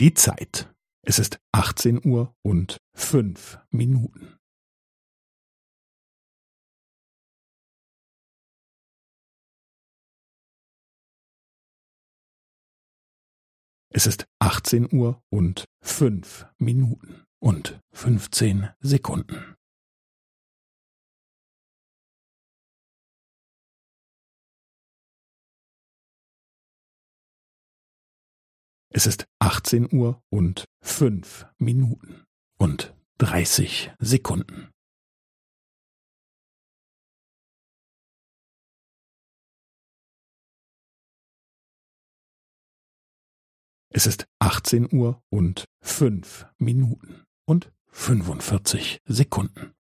Die Zeit. Es ist 18 Uhr und fünf Minuten. Es ist 18 Uhr und fünf Minuten und 15 Sekunden. Es ist 18 Uhr und fünf Minuten und 30 Sekunden. Es ist 18 Uhr und fünf Minuten und 45 Sekunden.